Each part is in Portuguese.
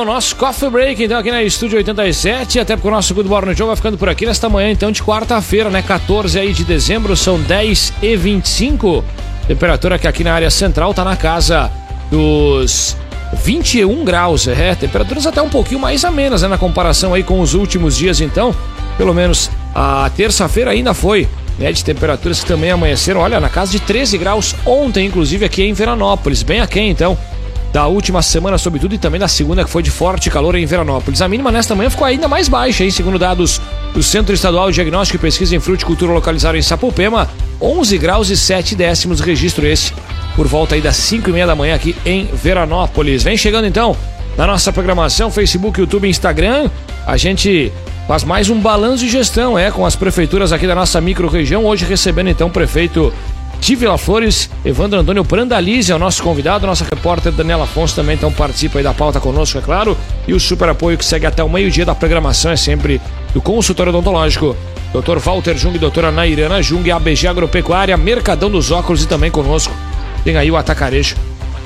O nosso Coffee Break, então, aqui na Estúdio 87, até porque o nosso Good Morning Show vai ficando por aqui nesta manhã, então, de quarta-feira, né? 14 aí de dezembro, são 10 e 25 Temperatura que aqui na área central tá na casa dos 21 graus, é, temperaturas até um pouquinho mais amenas, né, na comparação aí com os últimos dias, então, pelo menos a terça-feira ainda foi, né, de temperaturas que também amanheceram, olha, na casa de 13 graus ontem, inclusive aqui em Veranópolis, bem aqui então, da última semana, sobretudo, e também da segunda, que foi de forte calor em Veranópolis. A mínima nesta manhã ficou ainda mais baixa, hein? Segundo dados do Centro Estadual de Diagnóstico e Pesquisa em Fruticultura localizado em Sapopema, 11 graus e 7 décimos, registro esse, por volta aí das 5 e meia da manhã aqui em Veranópolis. Vem chegando então na nossa programação, Facebook, YouTube Instagram. A gente faz mais um balanço de gestão, é, com as prefeituras aqui da nossa micro-região. Hoje recebendo então o prefeito de Vila Flores, Evandro Antônio Brandalize é o nosso convidado, nossa repórter Daniela Afonso também então participa aí da pauta conosco, é claro, e o super apoio que segue até o meio-dia da programação é sempre do consultório odontológico. Dr. Walter Jung, doutora Nairana Jung, ABG Agropecuária, Mercadão dos Óculos e também conosco tem aí o Atacarejo.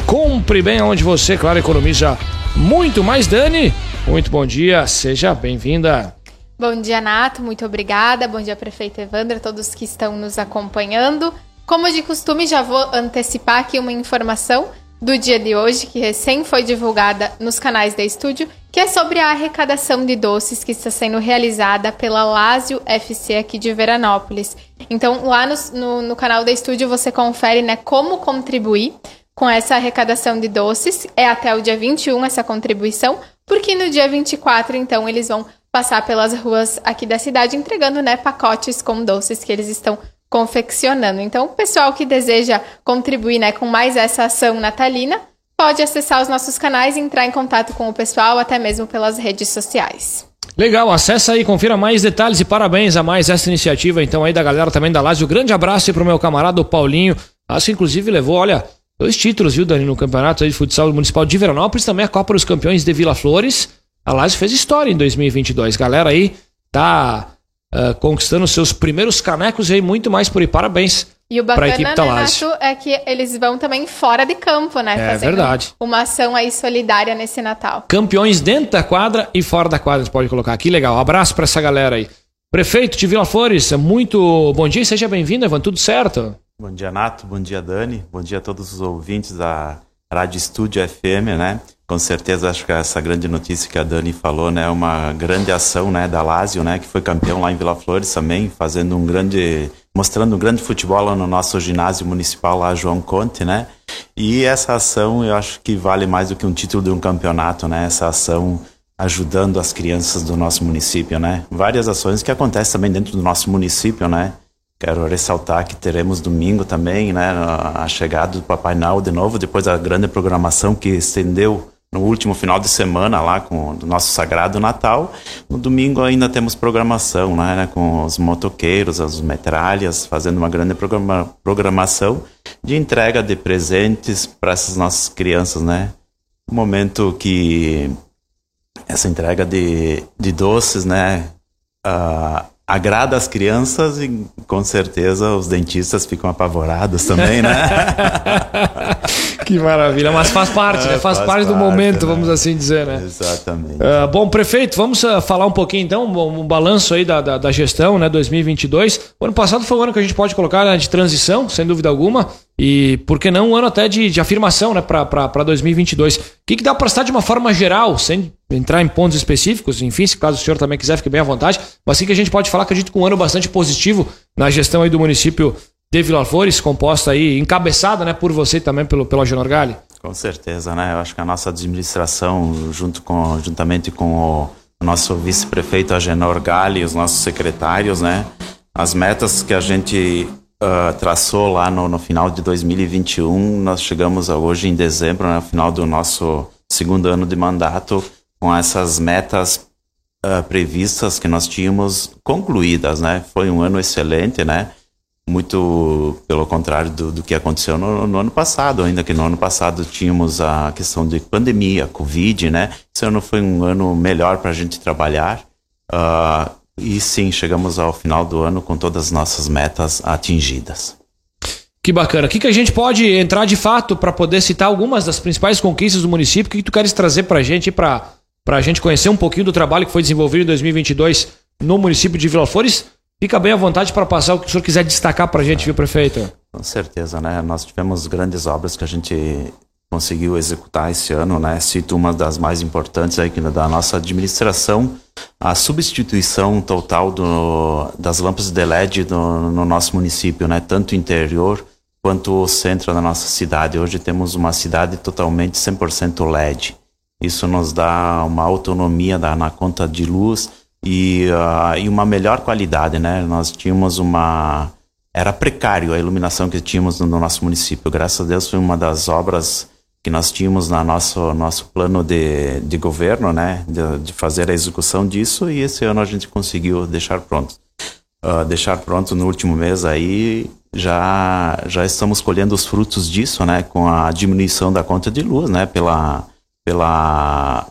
Compre bem onde você, claro, economiza muito mais. Dani, muito bom dia, seja bem-vinda. Bom dia, Nato, muito obrigada. Bom dia, prefeito Evandro, todos que estão nos acompanhando. Como de costume, já vou antecipar aqui uma informação do dia de hoje, que recém foi divulgada nos canais da estúdio, que é sobre a arrecadação de doces que está sendo realizada pela Lásio FC aqui de Veranópolis. Então, lá no, no, no canal da estúdio você confere né, como contribuir com essa arrecadação de doces. É até o dia 21 essa contribuição, porque no dia 24, então, eles vão passar pelas ruas aqui da cidade entregando né, pacotes com doces que eles estão confeccionando. Então, o pessoal que deseja contribuir né, com mais essa ação natalina pode acessar os nossos canais e entrar em contato com o pessoal, até mesmo pelas redes sociais. Legal, acessa aí, confira mais detalhes e parabéns a mais essa iniciativa, então, aí da galera também da Lazio. Grande abraço aí pro meu camarada, o Paulinho. Acho que inclusive levou, olha, dois títulos, viu, Dani, no campeonato de futsal municipal de Veranópolis, também a Copa dos Campeões de Vila Flores. A Lazio fez história em 2022. Galera aí tá uh, conquistando seus primeiros canecos e aí muito mais por aí. Parabéns. E o bacana, né, Nato, é que eles vão também fora de campo, né? É verdade. Uma ação aí solidária nesse Natal. Campeões dentro da quadra e fora da quadra, a gente pode colocar aqui. Legal. Um abraço para essa galera aí. Prefeito de Vila Flores, muito bom dia e seja bem-vindo, Evan. Tudo certo? Bom dia, Nato. Bom dia, Dani. Bom dia a todos os ouvintes da Rádio Estúdio FM, né? Com certeza, acho que essa grande notícia que a Dani falou, né, é uma grande ação, né, da Lazio, né, que foi campeão lá em Vila Flores também, fazendo um grande, mostrando um grande futebol lá no nosso ginásio municipal lá, João Conte, né, e essa ação eu acho que vale mais do que um título de um campeonato, né, essa ação ajudando as crianças do nosso município, né, várias ações que acontecem também dentro do nosso município, né, Quero ressaltar que teremos domingo também, né, a chegada do Papai Noel de novo, depois da grande programação que estendeu no último final de semana lá com o nosso Sagrado Natal. No domingo ainda temos programação, né, com os motoqueiros, as metralhas, fazendo uma grande programa, programação de entrega de presentes para essas nossas crianças, né. Um momento que essa entrega de, de doces, né, uh, agrada as crianças e com certeza os dentistas ficam apavorados também, né? que maravilha, mas faz parte, né? Faz, faz parte, do momento, né? vamos assim dizer, né? Exatamente. Uh, bom, prefeito, vamos uh, falar um pouquinho então, um, um balanço aí da, da, da, gestão, né, 2022. O ano passado foi um ano que a gente pode colocar né, de transição, sem dúvida alguma, e por que não um ano até de, de afirmação, né, para 2022. O que, que dá para estar de uma forma geral, sem entrar em pontos específicos, enfim, se caso o senhor também quiser, fique bem à vontade, mas sim que a gente pode falar, acredito que um ano bastante positivo na gestão aí do município de Vila Flores, composta aí, encabeçada, né, por você também, pelo, pelo Agenor Gali. Com certeza, né, eu acho que a nossa administração, junto com, juntamente com o nosso vice-prefeito Agenor Gali, os nossos secretários, né, as metas que a gente uh, traçou lá no, no final de 2021, nós chegamos hoje em dezembro, né, no final do nosso segundo ano de mandato, com essas metas uh, previstas que nós tínhamos concluídas, né? Foi um ano excelente, né? Muito pelo contrário do, do que aconteceu no, no, ano passado, ainda que no ano passado tínhamos a questão de pandemia, Covid, né? Esse ano foi um ano melhor para a gente trabalhar. Uh, e sim, chegamos ao final do ano com todas as nossas metas atingidas. Que bacana. O que, que a gente pode entrar de fato para poder citar algumas das principais conquistas do município? O que, que tu queres trazer para a gente, para a gente conhecer um pouquinho do trabalho que foi desenvolvido em 2022 no município de Vila Flores? Fica bem à vontade para passar o que o senhor quiser destacar para a gente, viu, prefeito? Com certeza, né? Nós tivemos grandes obras que a gente conseguiu executar esse ano, né? Cito uma das mais importantes aí da nossa administração, a substituição total do, das lâmpadas de LED do, no nosso município, né? Tanto interior quanto o centro da nossa cidade. Hoje temos uma cidade totalmente 100% LED. Isso nos dá uma autonomia da, na conta de luz e, uh, e uma melhor qualidade, né? Nós tínhamos uma era precário a iluminação que tínhamos no nosso município. Graças a Deus foi uma das obras que nós tínhamos na nosso nosso plano de, de governo, né, de, de fazer a execução disso e esse ano a gente conseguiu deixar pronto. Uh, deixar pronto no último mês aí já já estamos colhendo os frutos disso, né, com a diminuição da conta de luz, né, pela pela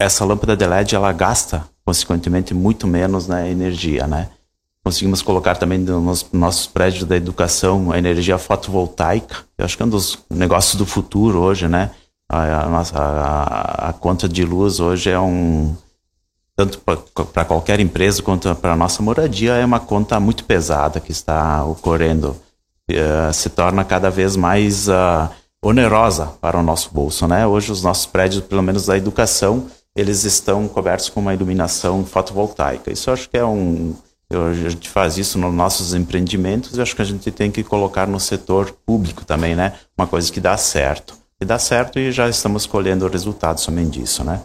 essa lâmpada de LED ela gasta consequentemente muito menos né, energia, né? Conseguimos colocar também nos nossos prédios da educação a energia fotovoltaica. Eu acho que é um dos negócios do futuro hoje, né? A nossa, a, a conta de luz hoje é um tanto para qualquer empresa quanto para a nossa moradia é uma conta muito pesada que está ocorrendo uh, se torna cada vez mais uh, onerosa para o nosso bolso né hoje os nossos prédios pelo menos da educação eles estão cobertos com uma iluminação fotovoltaica isso eu acho que é um a gente faz isso nos nossos empreendimentos e acho que a gente tem que colocar no setor público também, né? Uma coisa que dá certo. E dá certo e já estamos colhendo resultados somente disso, né?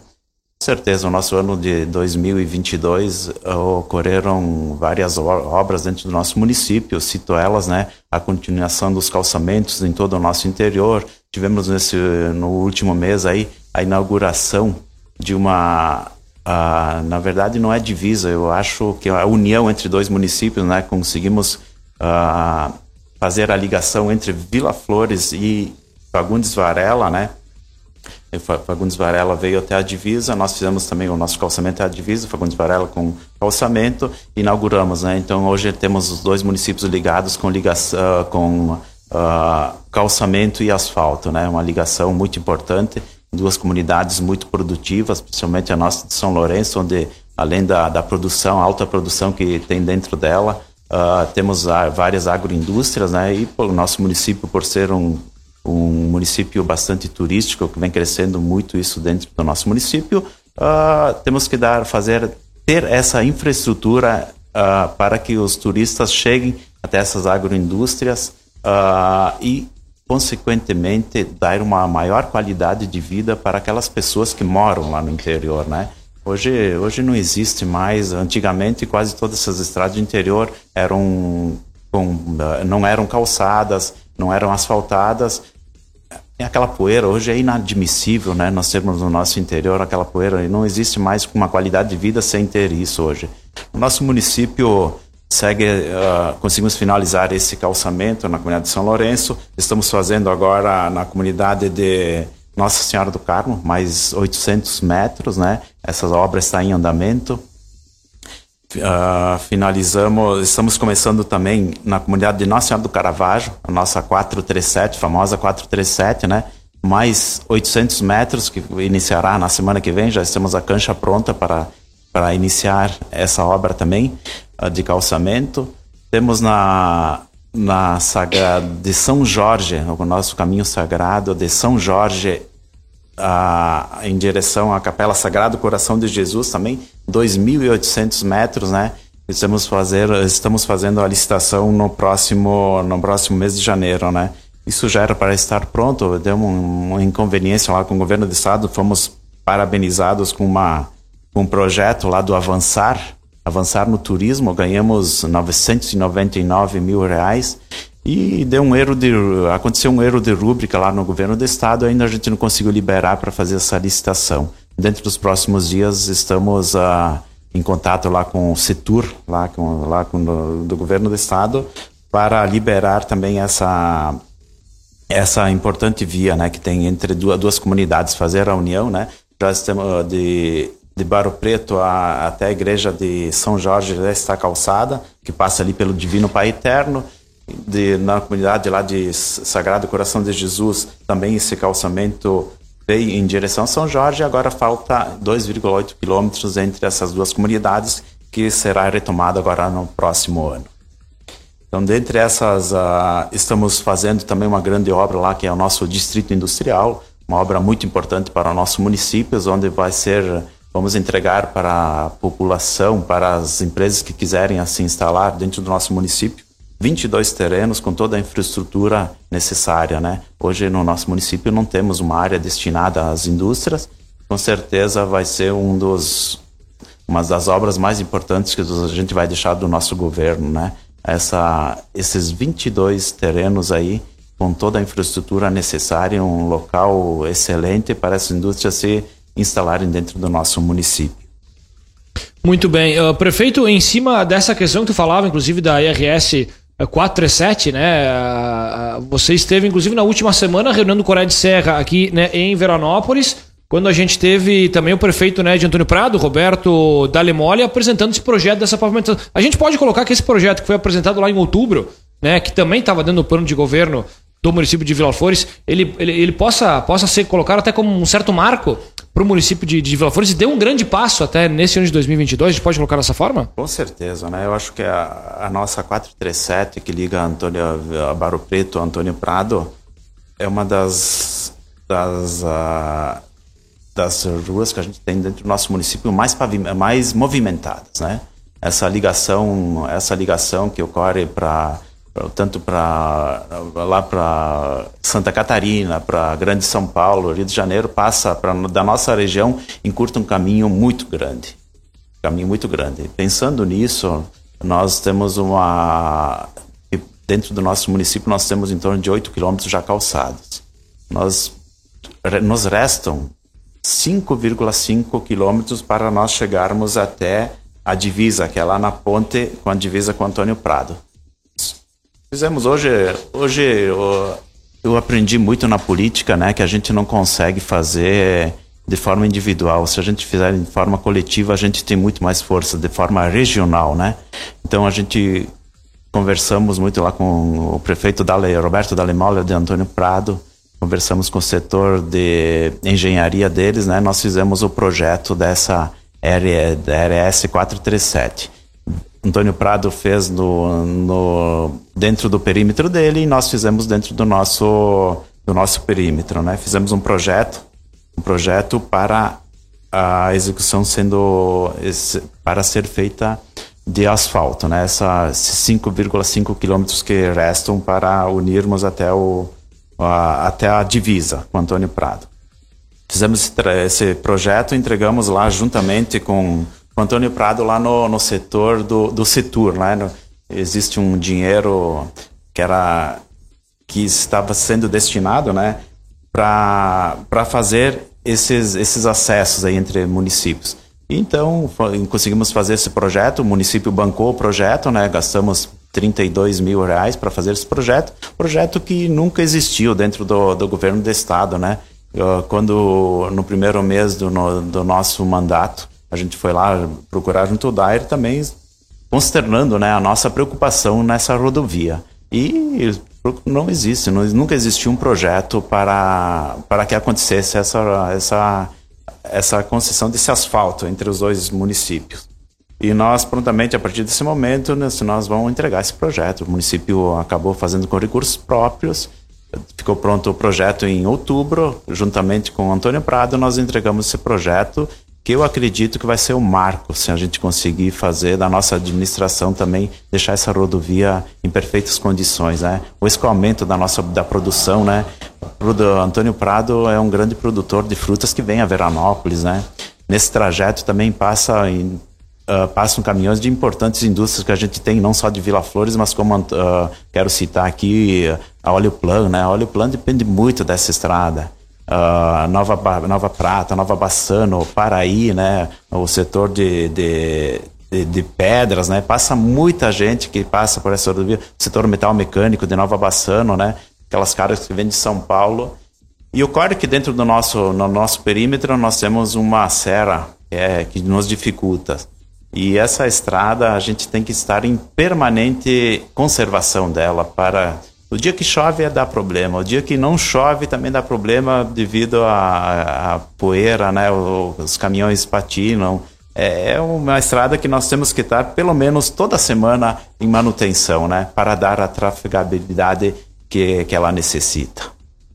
Com certeza, o nosso ano de 2022 ocorreram várias obras dentro do nosso município, cito elas, né? A continuação dos calçamentos em todo o nosso interior. Tivemos nesse, no último mês aí a inauguração de uma Uh, na verdade, não é divisa, eu acho que a união entre dois municípios, né, conseguimos uh, fazer a ligação entre Vila Flores e Fagundes Varela, né? Fagundes Varela veio até a divisa, nós fizemos também o nosso calçamento até a divisa, Fagundes Varela com calçamento, inauguramos, né? Então hoje temos os dois municípios ligados com ligação, com uh, calçamento e asfalto, né? Uma ligação muito importante duas comunidades muito produtivas, principalmente a nossa de São Lourenço, onde além da, da produção, alta produção que tem dentro dela, uh, temos uh, várias agroindústrias, né? E o nosso município, por ser um, um município bastante turístico, que vem crescendo muito isso dentro do nosso município, uh, temos que dar, fazer, ter essa infraestrutura para que os turistas cheguem até essas agroindústrias e consequentemente dar uma maior qualidade de vida para aquelas pessoas que moram lá no interior, né? Hoje, hoje não existe mais. Antigamente, quase todas essas estradas do interior eram com, não eram calçadas, não eram asfaltadas. E aquela poeira hoje é inadmissível, né? Nós temos no nosso interior aquela poeira e não existe mais uma qualidade de vida sem ter isso hoje. O nosso município segue, uh, conseguimos finalizar esse calçamento na comunidade de São Lourenço. Estamos fazendo agora na comunidade de Nossa Senhora do Carmo, mais 800 metros, né? Essa obra está em andamento. Uh, finalizamos, estamos começando também na comunidade de Nossa Senhora do Caravaggio, a nossa 437, famosa 437, né? Mais 800 metros que iniciará na semana que vem, já estamos a cancha pronta para para iniciar essa obra também de calçamento. Temos na, na saga de São Jorge, o nosso caminho sagrado de São Jorge a, em direção à Capela Sagrado Coração de Jesus também, 2.800 metros, né? Estamos, fazer, estamos fazendo a licitação no próximo, no próximo mês de janeiro, né? Isso já era para estar pronto, deu uma inconveniência lá com o governo do estado, fomos parabenizados com uma um projeto lá do Avançar, Avançar no Turismo, ganhamos 999 mil reais e deu um erro de aconteceu um erro de rúbrica lá no governo do estado, ainda a gente não conseguiu liberar para fazer essa licitação. Dentro dos próximos dias estamos uh, em contato lá com o Setur, lá com lá com do, do governo do estado, para liberar também essa essa importante via, né, que tem entre duas, duas comunidades fazer a união, né? Já estamos de de Barro Preto a, até a igreja de São Jorge desta calçada, que passa ali pelo Divino Pai Eterno. de, na comunidade lá de Sagrado Coração de Jesus, também esse calçamento veio em direção a São Jorge, agora falta 2,8 quilômetros entre essas duas comunidades, que será retomado agora no próximo ano. Então, dentre essas, uh, estamos fazendo também uma grande obra lá, que é o nosso Distrito Industrial, uma obra muito importante para o nosso município, onde vai ser, vamos entregar para a população, para as empresas que quiserem se instalar dentro do nosso município, 22 terrenos com toda a infraestrutura necessária, né? Hoje no nosso município não temos uma área destinada às indústrias, com certeza vai ser um dos uma das obras mais importantes que a gente vai deixar do nosso governo, né? Essa, esses 22 terrenos aí com toda a infraestrutura necessária, um local excelente para as indústrias se instalarem dentro do nosso município. Muito bem. Uh, prefeito, em cima dessa questão que tu falava, inclusive da IRS 437, né? Uh, você esteve, inclusive, na última semana reunindo o Coreia de Serra aqui né, em Veranópolis, quando a gente teve também o prefeito né, de Antônio Prado, Roberto Dalemoli, apresentando esse projeto dessa pavimentação. A gente pode colocar que esse projeto que foi apresentado lá em outubro, né, que também estava dentro do plano de governo do município de Vila Flores, ele, ele, ele possa, possa ser colocado até como um certo marco para o município de, de Vila Flores e deu um grande passo até nesse ano de 2022, a gente pode colocar dessa forma? Com certeza, né? Eu acho que a, a nossa 437 que liga Antônio a Barro Preto, Antônio Prado, é uma das das, uh, das ruas que a gente tem dentro do nosso município mais mais movimentadas, né? Essa ligação, essa ligação que ocorre para tanto para lá para Santa Catarina, para Grande São Paulo, Rio de Janeiro, passa pra, da nossa região encurta um caminho muito grande, caminho muito grande. Pensando nisso, nós temos uma dentro do nosso município nós temos em torno de 8 quilômetros já calçados. Nós nos restam 5,5 quilômetros para nós chegarmos até a divisa, que é lá na ponte com a divisa com Antônio Prado. Fizemos hoje, hoje eu, eu aprendi muito na política, né, que a gente não consegue fazer de forma individual. Se a gente fizer de forma coletiva, a gente tem muito mais força, de forma regional, né? Então a gente conversamos muito lá com o prefeito Dale, Roberto Dalemola de Antônio Prado, conversamos com o setor de engenharia deles, né? Nós fizemos o projeto dessa RS 437. Antônio Prado fez no, no, dentro do perímetro dele e nós fizemos dentro do nosso, do nosso perímetro. Né? Fizemos um projeto, um projeto para a execução sendo para ser feita de asfalto, né? Essa 5,5 quilômetros que restam para unirmos até o a, até a divisa com Antônio Prado. Fizemos esse projeto, entregamos lá juntamente com o Antônio Prado lá no, no setor do, do Setur, né? No, existe um dinheiro que era que estava sendo destinado, né, para fazer esses esses acessos aí entre municípios. Então conseguimos fazer esse projeto, o município bancou o projeto, né, gastamos 32 mil reais para fazer esse projeto, projeto que nunca existiu dentro do, do governo do estado, né? Quando no primeiro mês do, no, do nosso mandato a gente foi lá procurar junto ao Dair também consternando né, a nossa preocupação nessa rodovia. E não existe, não, nunca existiu um projeto para, para que acontecesse essa, essa, essa concessão desse asfalto entre os dois municípios. E nós, prontamente, a partir desse momento, nós, nós vamos entregar esse projeto. O município acabou fazendo com recursos próprios, ficou pronto o projeto em outubro, juntamente com o Antônio Prado, nós entregamos esse projeto que eu acredito que vai ser o um marco se a gente conseguir fazer da nossa administração também deixar essa rodovia em perfeitas condições, né? O escoamento da nossa da produção, né? O Antônio Prado é um grande produtor de frutas que vem a Veranópolis, né? Nesse trajeto também passa em, uh, passam caminhões de importantes indústrias que a gente tem, não só de Vila Flores, mas como uh, quero citar aqui a Óleo Plan, né? A Óleo Plan depende muito dessa estrada uh, Nova, Nova Prata, Nova Bassano, Paraí, né? O setor de, de, de, de, pedras, né? Passa muita gente que passa por essa rodovia. Setor metal mecânico de Nova Bassano, né? Aquelas caras que vêm de São Paulo. E ocorre que dentro do nosso, no nosso perímetro nós temos uma serra é, que nos dificulta. E essa estrada a gente tem que estar em permanente conservação dela para o dia que chove é dá problema, o dia que não chove também dá problema devido à, poeira, né? Os caminhões patinam. É, é uma estrada que nós temos que estar pelo menos toda semana em manutenção, né? Para dar a trafegabilidade que, que ela necessita.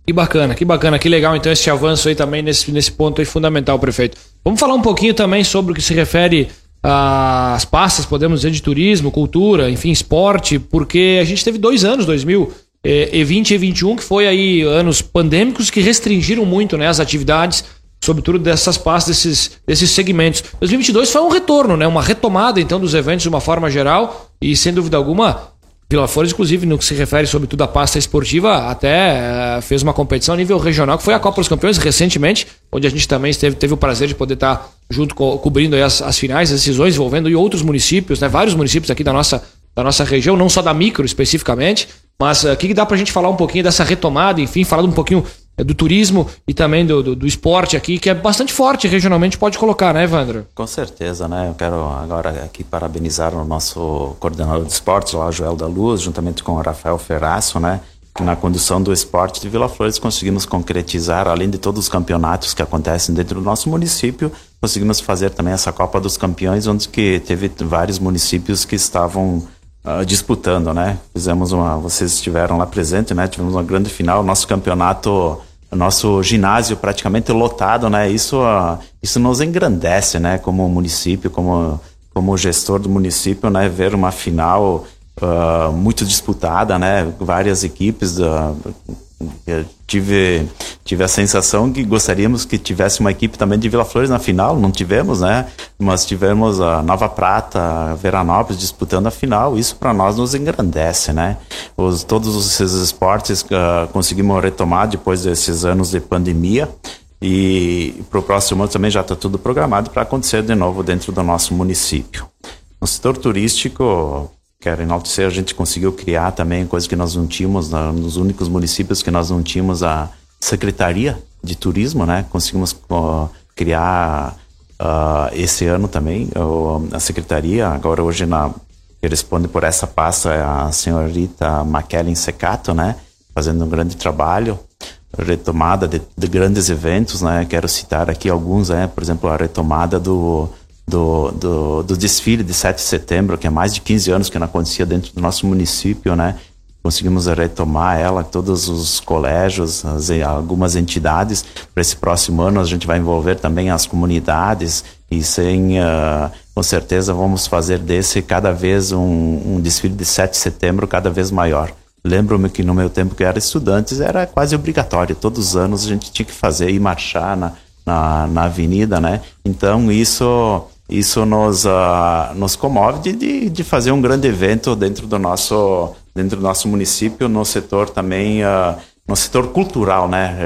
Que bacana, que bacana, que legal então esse avanço aí também nesse, nesse ponto aí fundamental, prefeito. Vamos falar um pouquinho também sobre o que se refere às pastas, podemos dizer, de turismo, cultura, enfim, esporte, porque a gente teve dois anos, 2000 e20 e 21, que foi aí anos pandêmicos que restringiram muito né, as atividades, sobretudo dessas pastas, desses, desses segmentos. 2022 foi um retorno, né, uma retomada então dos eventos de uma forma geral e sem dúvida alguma Vila Flores, inclusive, no que se refere sobretudo à pasta esportiva, até uh, fez uma competição a nível regional, que foi a Copa dos Campeões recentemente, onde a gente também esteve, teve o prazer de poder estar junto, co cobrindo as, as finais, as decisões, envolvendo outros municípios, né, vários municípios aqui da nossa, da nossa região, não só da micro especificamente, mas o uh, que, que dá para a gente falar um pouquinho dessa retomada, enfim, falar um pouquinho do turismo e também do, do, do, esporte aqui, que é bastante forte regionalmente, pode colocar, né, Evandro? Com certeza, né? Eu quero agora aqui parabenizar o nosso coordenador de esportes, lá, Joel da Luz, juntamente com o Rafael Ferraço, né? Que na condução do esporte de Vila Flores conseguimos concretizar, além de todos os campeonatos que acontecem dentro do nosso município, conseguimos fazer também essa Copa dos Campeões, onde que teve vários municípios que estavam Uh, disputando, né? Fizemos uma, vocês estiveram lá presente, né? Tivemos uma grande final, nosso campeonato, nosso ginásio praticamente lotado, né? Isso, uh, isso nos engrandece, né? Como município, como como gestor do município, né? Ver uma final uh, muito disputada, né? Várias equipes eu tive, tive a sensação que gostaríamos que tivesse uma equipe também de Vila Flores na final, não tivemos, né? Mas tivemos a Nova Prata, a Veranópolis disputando a final, isso para nós nos engrandece, né? Os, todos esses esportes uh, conseguimos retomar depois desses anos de pandemia e para o próximo ano também já está tudo programado para acontecer de novo dentro do nosso município. No setor turístico, quero enaltecer, a gente conseguiu criar também coisa que nós não tínhamos, nos únicos municípios que nós não tínhamos a Secretaria de Turismo, né? Conseguimos uh, criar uh, esse ano também uh, a Secretaria, agora hoje na que responde por essa pasta é a senhorita Maquelen Secato, né? Fazendo um grande trabalho, retomada de, de grandes eventos, né? Quero citar aqui alguns, né? Por exemplo, a retomada do do, do, do, desfile de 7 de setembro, que há mais de 15 anos que não acontecia dentro do nosso município, né? Conseguimos retomar ela, todos os colégios, as, algumas entidades. Para esse próximo ano, a gente vai envolver também as comunidades e, sem, uh, com certeza, vamos fazer desse cada vez um, um desfile de 7 de setembro cada vez maior. Lembro-me que no meu tempo que era estudante era quase obrigatório. Todos os anos a gente tinha que fazer e marchar na, na, na avenida, né? Então isso isso nos, uh, nos comove de, de, fazer um grande evento dentro do nosso, dentro do nosso município, no setor também, uh, no setor cultural, né?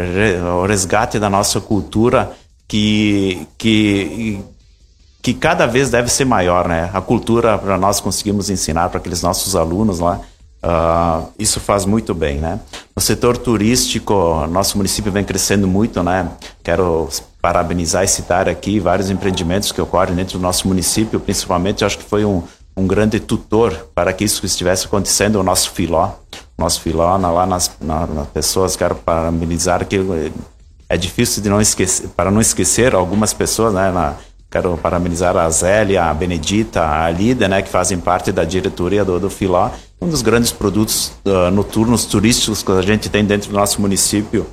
O resgate da nossa cultura que, que, que cada vez deve ser maior, né? A cultura para nós conseguimos ensinar para aqueles nossos alunos lá, uh, isso faz muito bem, né? No setor turístico, nosso município vem crescendo muito, né? Quero parabenizar e citar aqui vários empreendimentos que ocorrem dentro do nosso município, principalmente acho que foi um, um grande tutor para que isso estivesse acontecendo, o nosso filó. Nosso filó, lá nas, na, nas pessoas, quero parabenizar que é difícil de não esquecer, para não esquecer algumas pessoas, né, na, quero parabenizar a Zélia, a Benedita, a Lida, né, que fazem parte da diretoria do, do Filó, um dos grandes produtos uh, noturnos turísticos que a gente tem dentro do nosso município,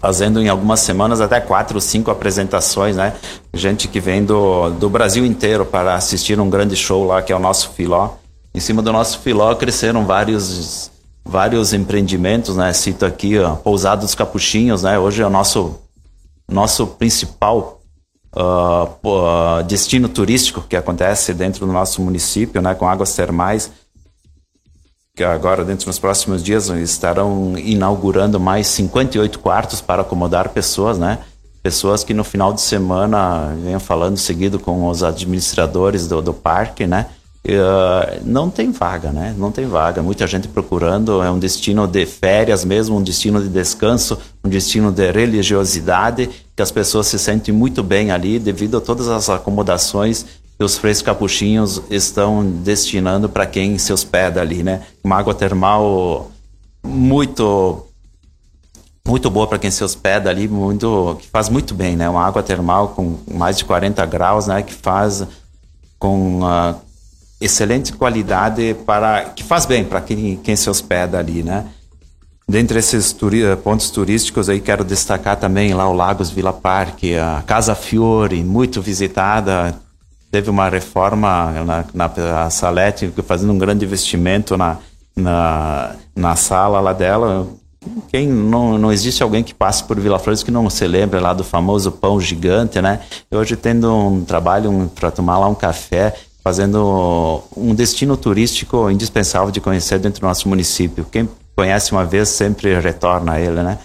fazendo em algumas semanas até quatro ou cinco apresentações, né? Gente que vem do, do Brasil inteiro para assistir um grande show lá, que é o nosso Filó. Em cima do nosso Filó cresceram vários, vários empreendimentos, né? Cito aqui, ó, Pousada dos Capuchinhos, né? Hoje é o nosso, nosso principal uh, uh, destino turístico que acontece dentro do nosso município, né? Com águas termais agora, dentro dos próximos dias, estarão inaugurando mais 58 quartos para acomodar pessoas, né? Pessoas que no final de semana, venho falando seguido com os administradores do, do parque, né? Uh, não tem vaga, né? Não tem vaga. Muita gente procurando. É um destino de férias mesmo, um destino de descanso, um destino de religiosidade, que as pessoas se sentem muito bem ali devido a todas as acomodações que os freios capuchinhos estão destinando para quem se hospeda ali, né? Uma água termal muito muito boa para quem se hospeda ali, muito que faz muito bem, né? Uma água termal com mais de 40 graus, né? Que faz com uh, excelente qualidade para que faz bem para quem, quem se hospeda ali, né? Dentre esses turi pontos turísticos aí quero destacar também lá o Lagos Vila Parque, a Casa Fiore, muito visitada. Teve uma reforma na, na Salete, fazendo um grande investimento na, na, na sala lá dela. Quem não, não existe alguém que passe por Vila Flores que não se lembre lá do famoso pão gigante, né? Hoje tendo um trabalho um, para tomar lá um café, fazendo um destino turístico indispensável de conhecer dentro do nosso município. Quem conhece uma vez sempre retorna a ele, né?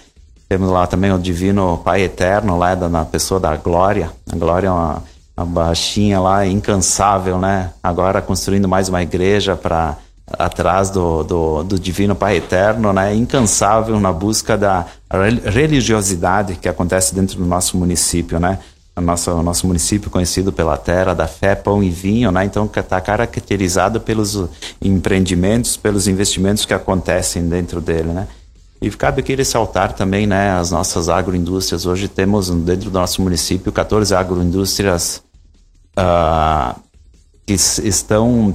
Temos lá também o Divino Pai Eterno, lá da, na pessoa da Glória. A Glória é uma, uma baixinha lá, incansável, né? Agora construindo mais uma igreja para atrás do, do, do, Divino Pai Eterno, né? Incansável na busca da religiosidade que acontece dentro do nosso município, né? O nosso, o nosso município conhecido pela terra da fé, pão e vinho, né? Então está caracterizado pelos empreendimentos, pelos investimentos que acontecem dentro dele, né? E cabe aqui ressaltar também, né, as nossas agroindústrias. Hoje temos dentro do nosso município 14 agroindústrias uh, que estão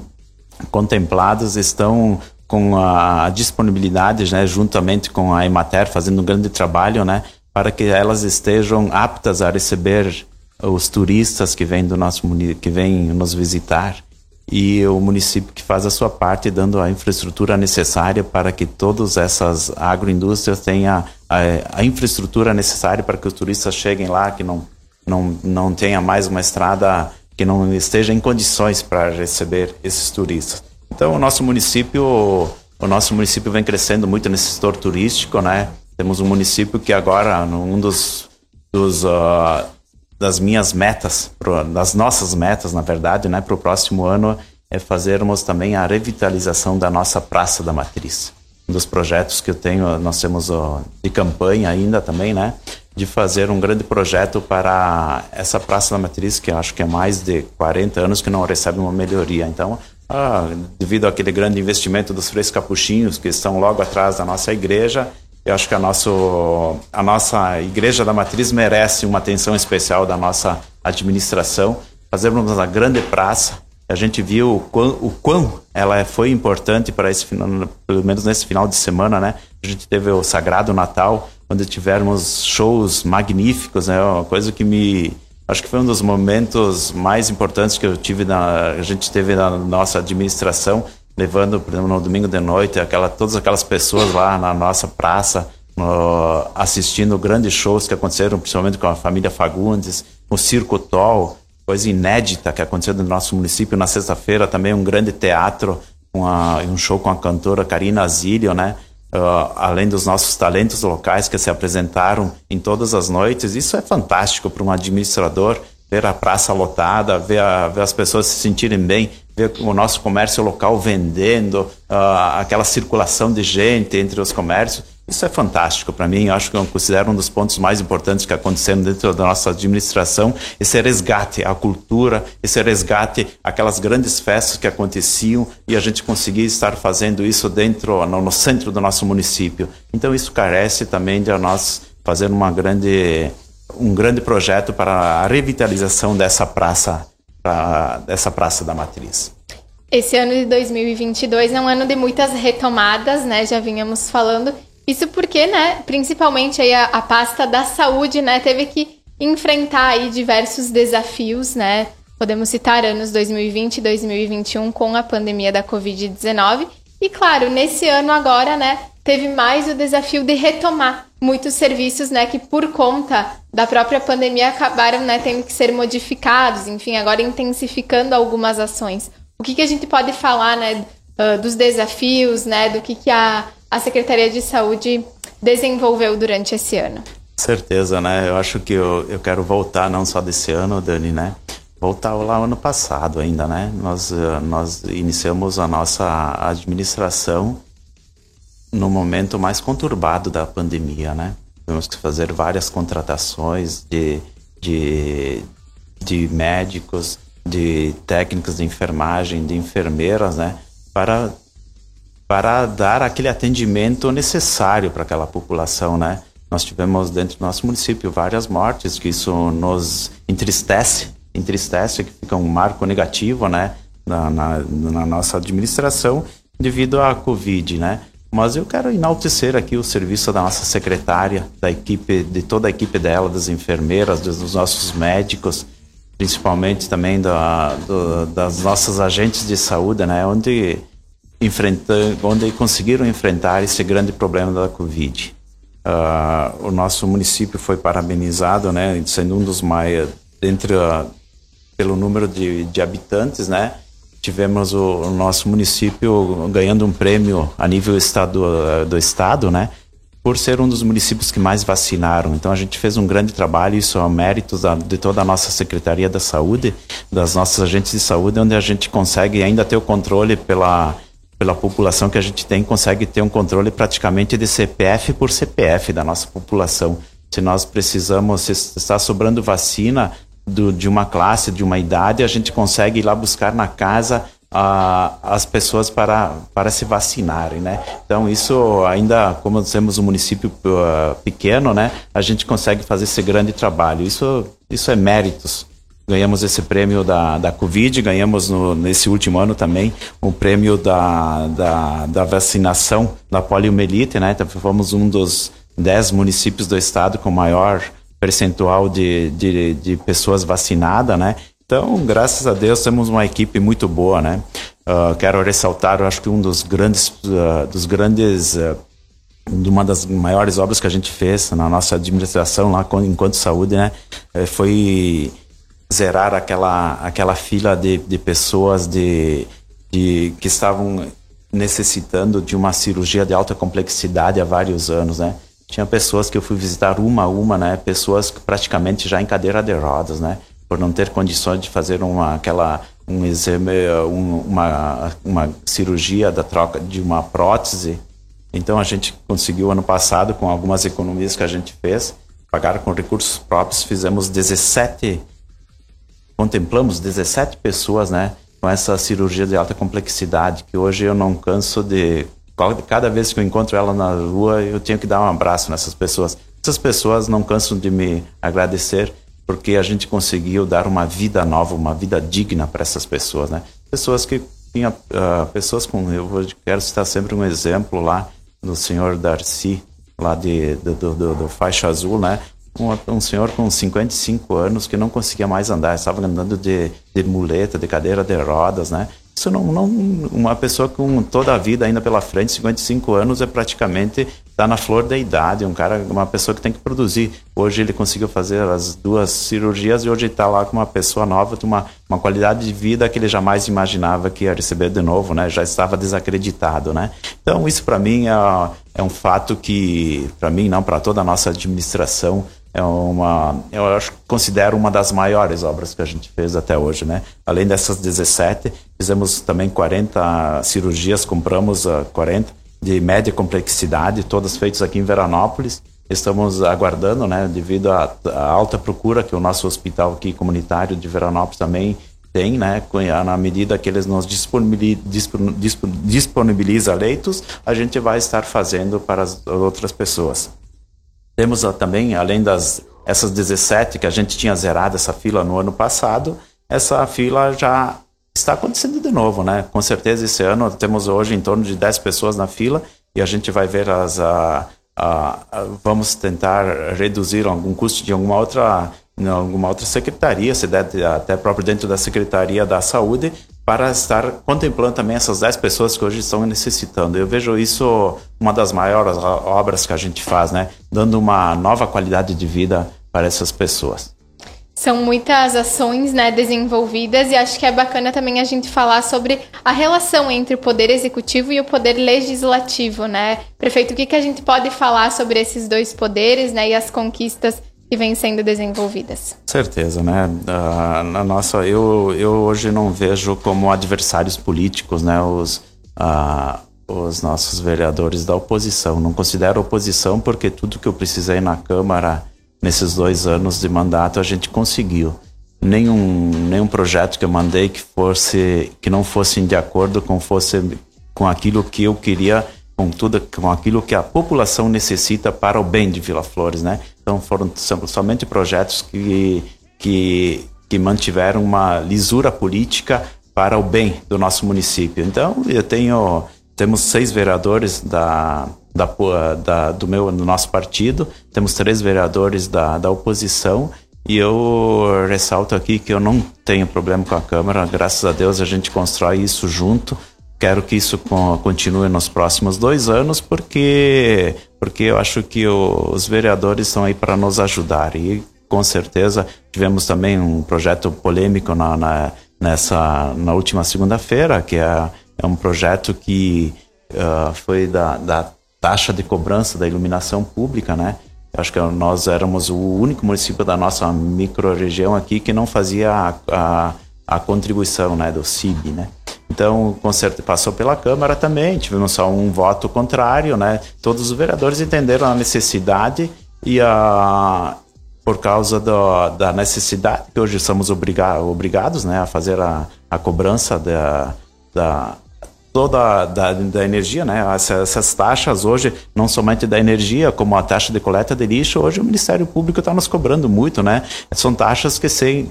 contempladas, estão com a disponibilidade, né, juntamente com a Emater, fazendo um grande trabalho, né, para que elas estejam aptas a receber os turistas que vêm do nosso que vêm nos visitar. E o município que faz a sua parte dando a infraestrutura necessária para que todas essas agroindústrias tenham a, a infraestrutura necessária para que os turistas cheguem lá que não não não tenha mais uma estrada que não esteja em condições para receber esses turistas. Então o nosso município o nosso município vem crescendo muito nesse setor turístico, né? Temos um município que agora um dos, dos uh, das minhas metas, das nossas metas, na verdade, né, para o próximo ano é fazermos também a revitalização da nossa Praça da Matriz. Um dos projetos que eu tenho, nós temos uh, de campanha ainda também, né, de fazer um grande projeto para essa Praça da Matriz, que acho que é mais de 40 anos que não recebe uma melhoria. Então, ah, devido àquele grande investimento dos Freis Capuchinhos, que estão logo atrás da nossa igreja, eu acho que a, nosso, a nossa Igreja da Matriz merece uma atenção especial da nossa administração. Fazermos uma grande praça. A gente viu o quão, o quão ela foi importante para esse pelo menos nesse final de semana, né? A gente teve o Sagrado Natal, onde tivemos shows magníficos, né? Uma coisa que me acho que foi um dos momentos mais importantes que eu tive na a gente teve na nossa administração levando, por exemplo, no domingo de noite, aquela, todas aquelas pessoas lá na nossa praça, no, assistindo grandes shows que aconteceram, principalmente com a família Fagundes, o Circo Tol, coisa inédita que aconteceu no nosso município na sexta-feira, também um grande teatro, uma, um show com a cantora Karina Zilio, né? Uh, além dos nossos talentos locais que se apresentaram em todas as noites. Isso é fantástico para um administrador ver a praça lotada, ver, a, ver as pessoas se sentirem bem, ver o nosso comércio local vendendo, uh, aquela circulação de gente entre os comércios. Isso é fantástico para mim. Eu acho que eu considero um dos pontos mais importantes que aconteceram dentro da nossa administração. Esse resgate à cultura, esse resgate àquelas grandes festas que aconteciam e a gente conseguir estar fazendo isso dentro, no centro do nosso município. Então isso carece também de nós fazer uma grande, um grande projeto para a revitalização dessa praça pra, dessa Praça da Matriz. Esse ano de 2022 é um ano de muitas retomadas, né? Já vínhamos falando. Isso porque, né, principalmente aí a, a pasta da saúde, né, teve que enfrentar aí diversos desafios, né? Podemos citar anos 2020 e 2021 com a pandemia da Covid-19. E claro, nesse ano agora, né, teve mais o desafio de retomar muitos serviços, né, que por conta da própria pandemia acabaram, né, tendo que ser modificados, enfim, agora intensificando algumas ações. O que, que a gente pode falar, né, uh, dos desafios, né, do que, que a, a Secretaria de Saúde desenvolveu durante esse ano? Certeza, né? Eu acho que eu, eu quero voltar não só desse ano, Dani, né? Voltar lá ano passado ainda, né? Nós, nós iniciamos a nossa administração no momento mais conturbado da pandemia, né? Tivemos que fazer várias contratações de, de, de médicos, de técnicos de enfermagem, de enfermeiras, né, para para dar aquele atendimento necessário para aquela população, né? Nós tivemos dentro do nosso município várias mortes, que isso nos entristece, entristece, que fica um marco negativo, né, na, na, na nossa administração devido à Covid, né? Mas eu quero enaltecer aqui o serviço da nossa secretária, da equipe, de toda a equipe dela, das enfermeiras, dos nossos médicos, principalmente também da, do, das nossas agentes de saúde, né? Onde, enfrentam, onde conseguiram enfrentar esse grande problema da Covid. Uh, o nosso município foi parabenizado, né? Sendo um dos mais, entre uh, pelo número de, de habitantes, né? tivemos o, o, nosso município ganhando um prêmio a nível estado, do estado, né? Por ser um dos municípios que mais vacinaram. Então a gente fez um grande trabalho, isso é mérito da, de toda a nossa Secretaria da Saúde, das nossas agentes de saúde, onde a gente consegue ainda ter o controle pela, pela população que a gente tem, consegue ter um controle praticamente de CPF por CPF da nossa população. Se nós precisamos, se está sobrando vacina, do, de uma classe, de uma idade, a gente consegue ir lá buscar na casa uh, as pessoas para, para se vacinarem, né? Então isso ainda, como temos um município uh, pequeno, né? A gente consegue fazer esse grande trabalho. Isso, isso é méritos. Ganhamos esse prêmio da, da Covid, ganhamos no, nesse último ano também o prêmio da, da, da vacinação da poliomielite, né? Então, fomos um dos dez municípios do estado com maior percentual de, de, de pessoas vacinadas, né? Então, graças a Deus, temos uma equipe muito boa, né? Uh, quero ressaltar, eu acho que um dos grandes, uh, dos grandes, uh, uma das maiores obras que a gente fez na nossa administração lá enquanto saúde, né? Eh, foi zerar aquela, aquela fila de, de pessoas de, de, que estavam necessitando de uma cirurgia de alta complexidade há vários anos, né? Tinha pessoas que eu fui visitar uma a uma, né? Pessoas praticamente já em cadeira de rodas, né? Por não ter condições de fazer uma aquela um exame, um, uma uma cirurgia da troca de uma prótese. Então a gente conseguiu ano passado com algumas economias que a gente fez, pagar com recursos próprios, fizemos 17 contemplamos 17 pessoas, né, com essa cirurgia de alta complexidade, que hoje eu não canso de cada vez que eu encontro ela na rua, eu tenho que dar um abraço nessas pessoas. Essas pessoas não cansam de me agradecer porque a gente conseguiu dar uma vida nova, uma vida digna para essas pessoas, né? Pessoas que tinha uh, pessoas com eu quero citar sempre um exemplo lá do senhor Darcy lá de do, do, do faixa azul, né? Um, um, senhor com 55 anos que não conseguia mais andar, estava andando de, de muleta, de cadeira de rodas, né? Isso não, não, uma pessoa com toda a vida ainda pela frente, 55 anos, é praticamente está na flor da idade, um cara, uma pessoa que tem que produzir. Hoje ele conseguiu fazer as duas cirurgias e hoje está lá com uma pessoa nova, com uma, uma qualidade de vida que ele jamais imaginava que ia receber de novo, né? Já estava desacreditado, né? Então isso para mim é, é um fato que, para mim não, para toda a nossa administração, é uma, eu acho, considero uma das maiores obras que a gente fez até hoje, né? Além dessas 17, fizemos também 40 cirurgias, compramos uh, ah, 40 de média complexidade, todas feitas aqui em Veranópolis. Estamos aguardando, né, devido à alta procura que o nosso hospital aqui comunitário de Veranópolis também tem, né, na medida que eles nos disponibilizam leitos, a gente vai estar fazendo para as outras pessoas. Temos também, além das essas 17 que a gente tinha zerado essa fila no ano passado, essa fila já está acontecendo de novo, né? Com certeza esse ano temos hoje em torno de 10 pessoas na fila e a gente vai ver as a, a, a, vamos tentar reduzir algum custo de alguma outra alguma outra secretaria, se der até próprio dentro da Secretaria da Saúde, para estar contemplando também essas 10 pessoas que hoje estão necessitando. Eu vejo isso uma das maiores obras que a gente faz, né? Dando uma nova qualidade de vida para essas pessoas. São muitas ações né, desenvolvidas e acho que é bacana também a gente falar sobre a relação entre o poder executivo e o poder legislativo, né? Prefeito, o que, que a gente pode falar sobre esses dois poderes né, e as conquistas que vêm sendo desenvolvidas. Certeza, né? Uh, nossa, eu, eu hoje não vejo como adversários políticos, né? Os, uh, os nossos vereadores da oposição. Não considero oposição porque tudo que eu precisei na Câmara nesses dois anos de mandato a gente conseguiu. nenhum, nenhum projeto que eu mandei que fosse que não fosse de acordo com fosse com aquilo que eu queria com tudo com aquilo que a população necessita para o bem de Vila Flores, né? Então foram somente projetos que que que mantiveram uma lisura política para o bem do nosso município. Então eu tenho temos seis vereadores da da, da, do meu do nosso partido, temos três vereadores da, da oposição e eu ressalto aqui que eu não tenho problema com a Câmara, graças a Deus a gente constrói isso junto. Quero que isso continue nos próximos dois anos, porque, porque eu acho que o, os vereadores estão aí para nos ajudar. E com certeza tivemos também um projeto polêmico na, na nessa, na última segunda-feira, que é, é um projeto que uh, foi da, da taxa de cobrança da iluminação pública, né? Acho que nós éramos o único município da nossa microrregião aqui que não fazia a, a, a contribuição né, do CIB, né? Então, com certeza, passou pela Câmara também, tivemos só um voto contrário, né? Todos os vereadores entenderam a necessidade e a, por causa do, da necessidade que hoje somos obriga, obrigados né, a fazer a, a cobrança da, da, toda da, da energia, né? Essas, essas, taxas hoje, não somente da energia, como a taxa de coleta de lixo, hoje o Ministério Público está nos cobrando muito, né? São taxas que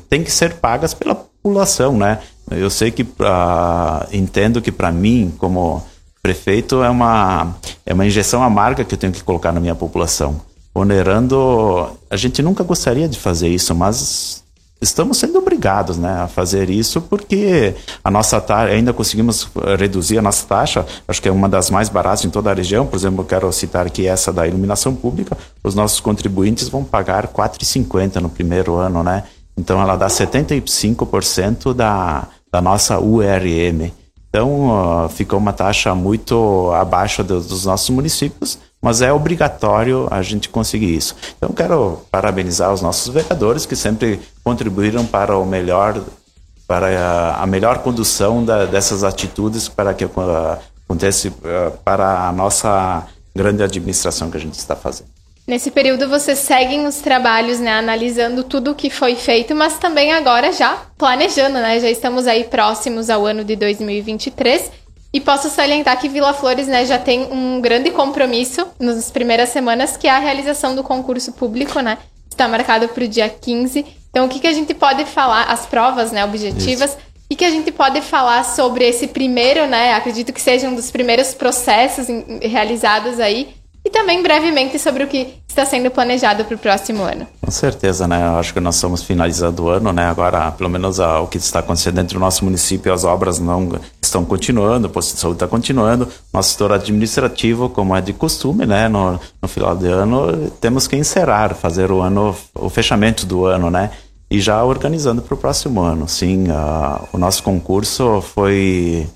têm que ser pagas pela população, né? Eu sei que pra, entendo que para mim, como prefeito, é uma é uma injeção amarga que eu tenho que colocar na minha população, onerando. A gente nunca gostaria de fazer isso, mas estamos sendo obrigados né, a fazer isso porque a nossa taxa, ainda conseguimos eh, reduzir a nossa taxa, acho que é uma das mais baratas em toda a região, por exemplo, eu quero citar aqui essa da iluminação pública, os nossos contribuintes vão pagar R$ 4,50 no primeiro ano, né? Então ela dá 75% da, da nossa URM. Então uh, ficou uma taxa muito abaixo dos, dos nossos municípios, mas é obrigatório a gente conseguir isso. Então quero parabenizar os nossos vereadores que sempre contribuíram para o melhor, para a, melhor condução da, dessas atitudes para que aconteça uh, para a nossa grande administração que a gente está fazendo. Nesse período vocês seguem os trabalhos, né, analisando tudo o que foi feito, mas também agora já planejando, né? Já estamos aí próximos ao ano de 2023 e posso salientar que Vila Flores né, já tem um grande compromisso nas primeiras semanas, que é a realização do concurso público, né? Está marcado para o dia 15. Então, o que, que a gente pode falar, as provas né, objetivas, o que a gente pode falar sobre esse primeiro, né? Acredito que seja um dos primeiros processos realizados aí também brevemente sobre o que está sendo planejado para o próximo ano. Com certeza, né? Eu acho que nós estamos finalizando o ano, né? Agora, pelo menos a, o que está acontecendo dentro do nosso município, as obras não estão continuando, o posto de saúde está continuando, nosso setor administrativo, como é de costume, né? No, no final de ano, temos que encerrar, fazer o ano, o fechamento do ano, né? E já organizando para o próximo ano. Sim, uh, o nosso concurso foi.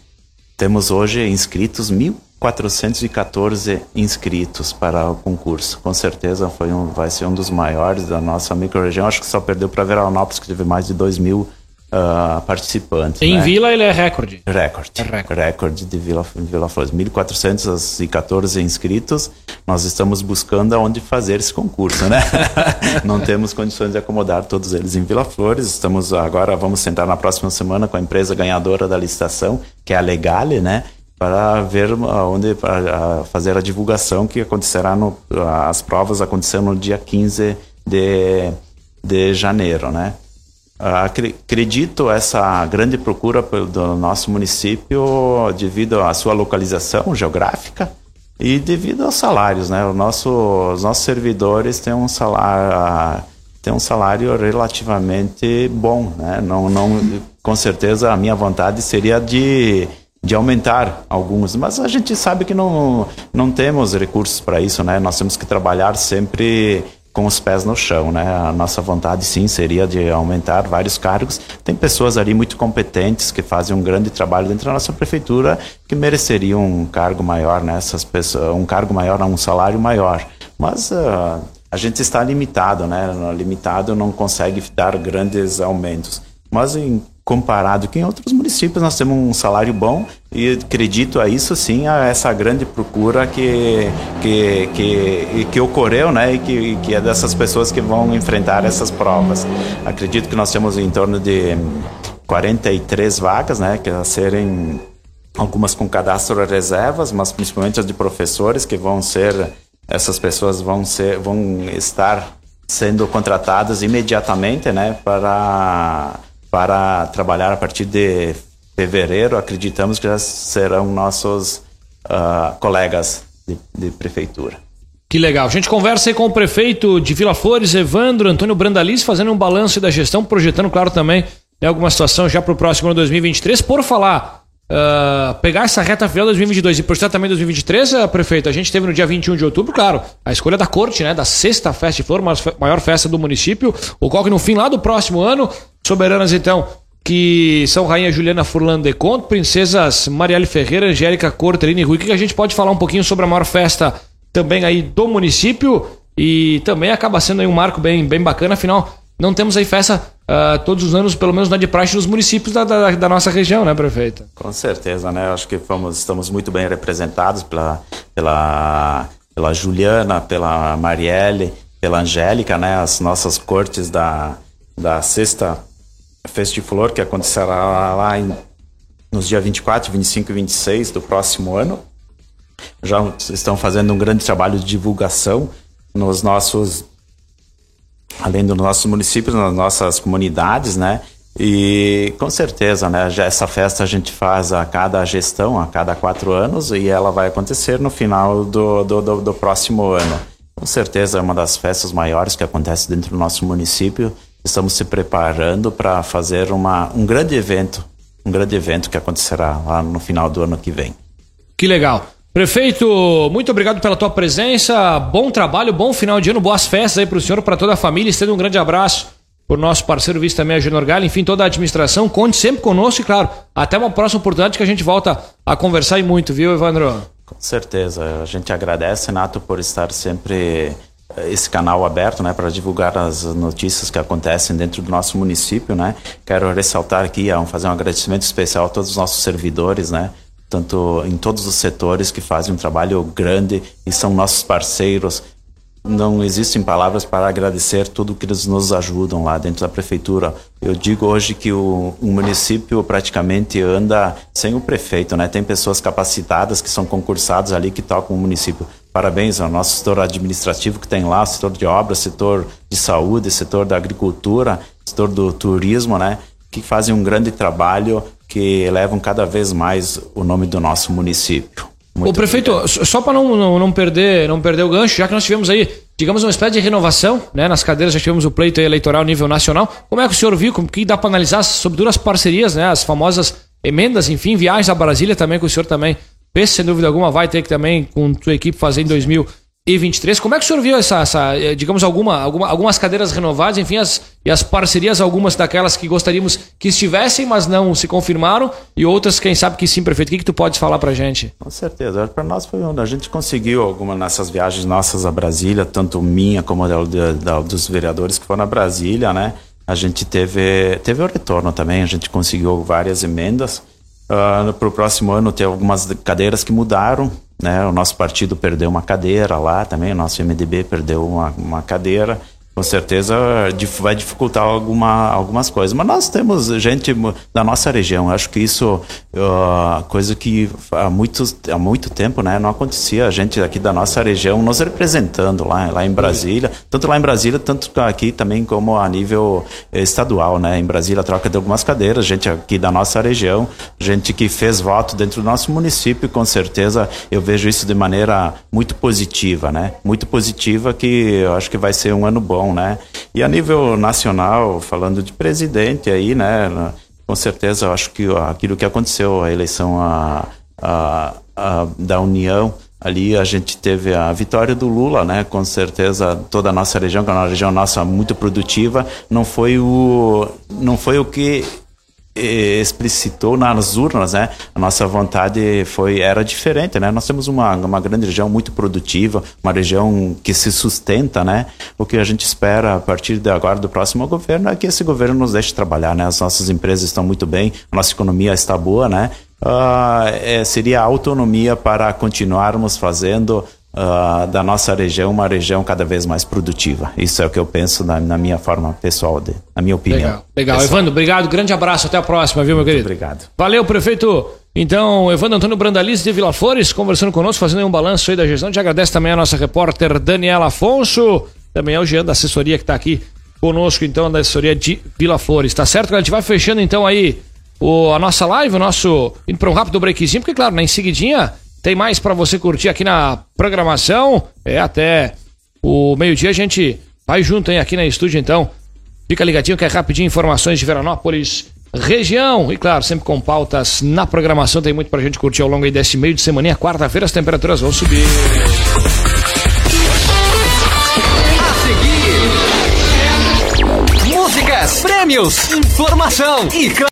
Temos hoje inscritos mil 414 inscritos para o concurso. Com certeza foi um, vai ser um dos maiores da nossa microrregião. Acho que só perdeu para Veranópolis, que teve mais de 2 mil uh, participantes. Em né? Vila ele é recorde. Recorde. É recorde. recorde de Vila, Vila Flores. 1.414 inscritos. Nós estamos buscando aonde fazer esse concurso, né? Não temos condições de acomodar todos eles em Vila Flores. Estamos agora, vamos sentar na próxima semana com a empresa ganhadora da licitação, que é a Legale, né? Para ver onde para fazer a divulgação que acontecerá no as provas acontecerão no dia 15 de, de janeiro, né? Acredito essa grande procura do nosso município devido à sua localização geográfica e devido aos salários, né? O nosso, os nossos servidores têm um salário têm um salário relativamente bom, né? Não, não, com certeza a minha vontade seria de de aumentar alguns, mas a gente sabe que não, não temos recursos para isso, né? Nós temos que trabalhar sempre com os pés no chão, né? A nossa vontade sim seria de aumentar vários cargos. Tem pessoas ali muito competentes que fazem um grande trabalho dentro da nossa prefeitura que mereceriam um cargo maior, né? Essas pessoas, um cargo maior, um salário maior. Mas uh, a gente está limitado, né? Limitado não consegue dar grandes aumentos. mas em comparado com em outros municípios nós temos um salário bom e acredito a isso sim a essa grande procura que que, que, que ocorreu né e que, que é dessas pessoas que vão enfrentar essas provas. Acredito que nós temos em torno de 43 vagas né que a serem algumas com cadastro reservas mas principalmente as de professores que vão ser essas pessoas vão ser vão estar sendo contratadas imediatamente né para para trabalhar a partir de fevereiro. Acreditamos que já serão nossos uh, colegas de, de, prefeitura. Que legal. A gente conversa aí com o prefeito de Vila Flores, Evandro Antônio Brandaliz, fazendo um balanço da gestão, projetando, claro, também né, alguma situação já para o próximo ano 2023. Por falar, uh, pegar essa reta final 2022 e projetar também 2023, uh, prefeito, a gente teve no dia 21 de outubro, claro, a escolha da corte, né, da sexta festa de flor, maior festa do município, ocorre no fim lá do próximo ano. Soberanas, então, que são Rainha Juliana Furlan de Conto, Princesas Marielle Ferreira, Angélica Cortelini Rui, que a gente pode falar um pouquinho sobre a maior festa também aí do município e também acaba sendo aí um marco bem, bem bacana, afinal não temos aí festa uh, todos os anos, pelo menos na de praxe, nos municípios da, da, da, nossa região, né, prefeito? Com certeza, né? Acho que fomos, estamos muito bem representados pela, pela, pela Juliana, pela Marielle, pela Angélica, né? As nossas cortes da, da sexta Festiflor, que acontecerá lá em, nos dias 24, 25 e 26 do próximo ano. Já estão fazendo um grande trabalho de divulgação nos nossos, além dos nossos municípios, nas nossas comunidades, né? E com certeza, né? Já essa festa a gente faz a cada gestão, a cada quatro anos, e ela vai acontecer no final do, do, do, do próximo ano. Com certeza é uma das festas maiores que acontece dentro do nosso município estamos se preparando para fazer uma, um grande evento, um grande evento que acontecerá lá no final do ano que vem. Que legal. Prefeito, muito obrigado pela tua presença. Bom trabalho, bom final de ano, boas festas aí para o senhor, para toda a família. Estendo um grande abraço por nosso parceiro também, a Genor Galho, enfim, toda a administração. Conte sempre conosco e, claro, até uma próxima oportunidade que a gente volta a conversar e muito, viu, Evandro? Com certeza. A gente agradece, Nato, por estar sempre esse canal aberto, né, para divulgar as notícias que acontecem dentro do nosso município, né. Quero ressaltar aqui, fazer um agradecimento especial a todos os nossos servidores, né, tanto em todos os setores que fazem um trabalho grande e são nossos parceiros não existem palavras para agradecer tudo que eles nos ajudam lá dentro da prefeitura. Eu digo hoje que o, o, município praticamente anda sem o prefeito, né? Tem pessoas capacitadas que são concursadas ali que tocam o município. Parabéns ao nosso setor administrativo que tem lá, setor de obras, setor de saúde, setor da agricultura, setor do turismo, né? Que fazem um grande trabalho que elevam cada vez mais o nome do nosso município. Muito Ô, prefeito, obrigado. só para não, não, não, perder, não perder o gancho, já que nós tivemos aí, digamos, uma espécie de renovação, né? Nas cadeiras já tivemos o pleito eleitoral nível nacional. Como é que o senhor viu? Como que dá para analisar sobre duras parcerias, né? As famosas emendas, enfim, viagens a Brasília também, que o senhor também fez, sem dúvida alguma, vai ter que também com sua equipe fazer em 2000 e 23. Como é que o senhor viu essa, essa eh, digamos, alguma, alguma, algumas cadeiras renovadas, enfim, as, e as parcerias, algumas daquelas que gostaríamos que estivessem, mas não se confirmaram, e outras, quem sabe que sim, prefeito. O que, que tu pode falar pra gente? Com certeza. Para nós foi onde a gente conseguiu alguma nessas viagens nossas a Brasília, tanto minha como a da, dos vereadores que foram a Brasília, né? A gente teve, teve o retorno também, a gente conseguiu várias emendas. Uh, para o próximo ano tem algumas cadeiras que mudaram, né? O nosso partido perdeu uma cadeira lá também, o nosso MDB perdeu uma, uma cadeira com certeza vai dificultar alguma, algumas coisas. Mas nós temos gente da nossa região. Acho que isso uh, coisa que há muito, há muito tempo né, não acontecia. A gente aqui da nossa região nos representando lá, lá em Brasília. Tanto lá em Brasília, tanto aqui também como a nível estadual. Né? Em Brasília, troca de algumas cadeiras. Gente aqui da nossa região. Gente que fez voto dentro do nosso município. Com certeza eu vejo isso de maneira muito positiva. Né? Muito positiva que eu acho que vai ser um ano bom né? E a nível nacional, falando de presidente aí, né? Com certeza, eu acho que aquilo que aconteceu, a eleição a, a, a, da União, ali a gente teve a vitória do Lula, né? Com certeza toda a nossa região, que é uma região nossa muito produtiva, não foi o não foi o que explicitou nas urnas, né? A nossa vontade foi era diferente, né? Nós temos uma, uma grande região muito produtiva, uma região que se sustenta, né? O que a gente espera a partir de agora do próximo governo é que esse governo nos deixe trabalhar, né? As nossas empresas estão muito bem, a nossa economia está boa, né? Uh, é, seria a autonomia para continuarmos fazendo uh, da nossa região uma região cada vez mais produtiva. Isso é o que eu penso na, na minha forma pessoal, de, na minha opinião. Legal, legal. Evandro, obrigado, grande abraço, até a próxima, viu, meu querido? Muito obrigado. Valeu, prefeito. Então, Evandro Antônio Brandalize de Vila Flores, conversando conosco, fazendo um balanço aí da gestão. Te agradece também a nossa repórter Daniela Afonso, também é o Jean da assessoria que está aqui conosco, então, da assessoria de Vila Flores. Tá certo a gente vai fechando, então, aí o, a nossa live, o nosso. indo para um rápido breakzinho, porque, claro, na em seguidinha tem mais para você curtir aqui na programação. É até o meio-dia a gente vai junto hein, aqui na estúdio, então. Fica ligadinho que é rapidinho informações de Veranópolis, região. E claro, sempre com pautas na programação. Tem muito pra gente curtir ao longo desse meio de semana. Quarta-feira as temperaturas vão subir. A seguir, músicas, prêmios, informação e